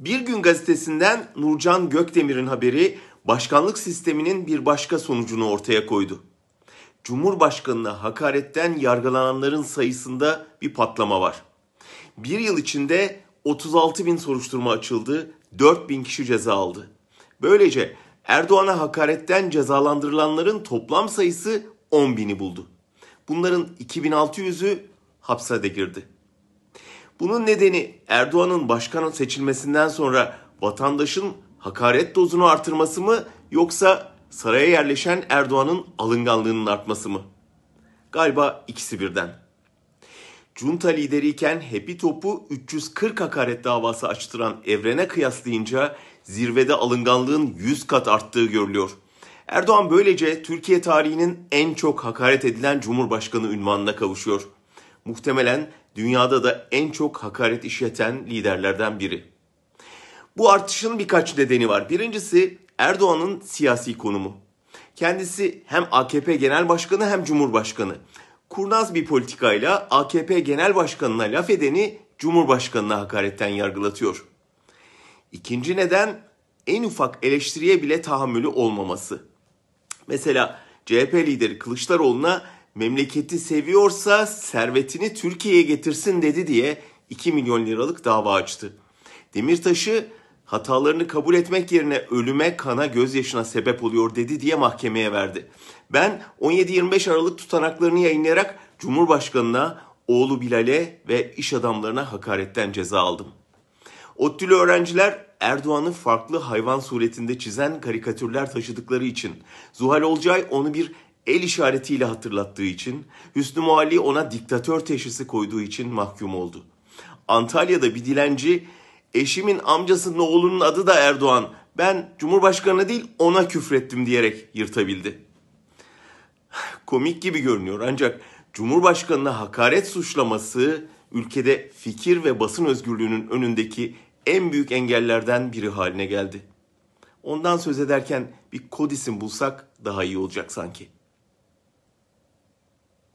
Bir gün gazetesinden Nurcan Gökdemir'in haberi başkanlık sisteminin bir başka sonucunu ortaya koydu. Cumhurbaşkanına hakaretten yargılananların sayısında bir patlama var. Bir yıl içinde 36 bin soruşturma açıldı, 4 bin kişi ceza aldı. Böylece Erdoğan'a hakaretten cezalandırılanların toplam sayısı 10 bini buldu. Bunların 2600'ü hapse girdi. Bunun nedeni Erdoğan'ın başkan seçilmesinden sonra vatandaşın hakaret dozunu artırması mı yoksa saraya yerleşen Erdoğan'ın alınganlığının artması mı? Galiba ikisi birden. Junta lideriyken Happy Top'u 340 hakaret davası açtıran Evren'e kıyaslayınca zirvede alınganlığın 100 kat arttığı görülüyor. Erdoğan böylece Türkiye tarihinin en çok hakaret edilen Cumhurbaşkanı ünvanına kavuşuyor. Muhtemelen dünyada da en çok hakaret işleten liderlerden biri. Bu artışın birkaç nedeni var. Birincisi Erdoğan'ın siyasi konumu. Kendisi hem AKP Genel Başkanı hem Cumhurbaşkanı. Kurnaz bir politikayla AKP Genel Başkanı'na laf edeni Cumhurbaşkanı'na hakaretten yargılatıyor. İkinci neden en ufak eleştiriye bile tahammülü olmaması. Mesela CHP lideri Kılıçdaroğlu'na memleketi seviyorsa servetini Türkiye'ye getirsin dedi diye 2 milyon liralık dava açtı. Demirtaş'ı hatalarını kabul etmek yerine ölüme, kana, gözyaşına sebep oluyor dedi diye mahkemeye verdi. Ben 17-25 Aralık tutanaklarını yayınlayarak Cumhurbaşkanına, oğlu Bilal'e ve iş adamlarına hakaretten ceza aldım. ODTÜ'lü öğrenciler Erdoğan'ı farklı hayvan suretinde çizen karikatürler taşıdıkları için, Zuhal Olcay onu bir el işaretiyle hatırlattığı için, Hüsnü Muhalli ona diktatör teşhisi koyduğu için mahkum oldu. Antalya'da bir dilenci, eşimin amcasının oğlunun adı da Erdoğan, ben Cumhurbaşkanı değil ona küfrettim diyerek yırtabildi. Komik gibi görünüyor ancak Cumhurbaşkanına hakaret suçlaması ülkede fikir ve basın özgürlüğünün önündeki en büyük engellerden biri haline geldi. Ondan söz ederken bir kod isim bulsak daha iyi olacak sanki.